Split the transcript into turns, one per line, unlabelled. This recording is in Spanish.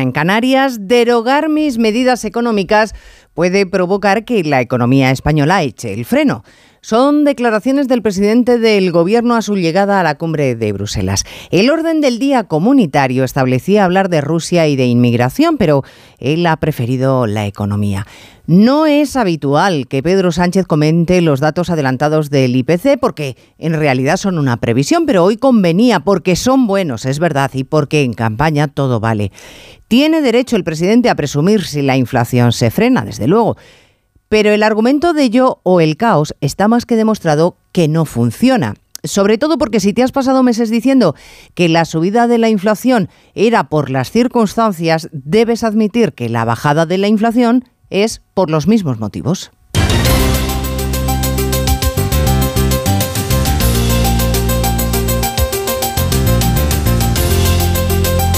En Canarias, derogar mis medidas económicas puede provocar que la economía española eche el freno. Son declaraciones del presidente del Gobierno a su llegada a la cumbre de Bruselas. El orden del día comunitario establecía hablar de Rusia y de inmigración, pero él ha preferido la economía. No es habitual que Pedro Sánchez comente los datos adelantados del IPC porque en realidad son una previsión, pero hoy convenía porque son buenos, es verdad, y porque en campaña todo vale. Tiene derecho el presidente a presumir si la inflación se frena, desde luego. Pero el argumento de yo o el caos está más que demostrado que no funciona. Sobre todo porque si te has pasado meses diciendo que la subida de la inflación era por las circunstancias, debes admitir que la bajada de la inflación es por los mismos motivos.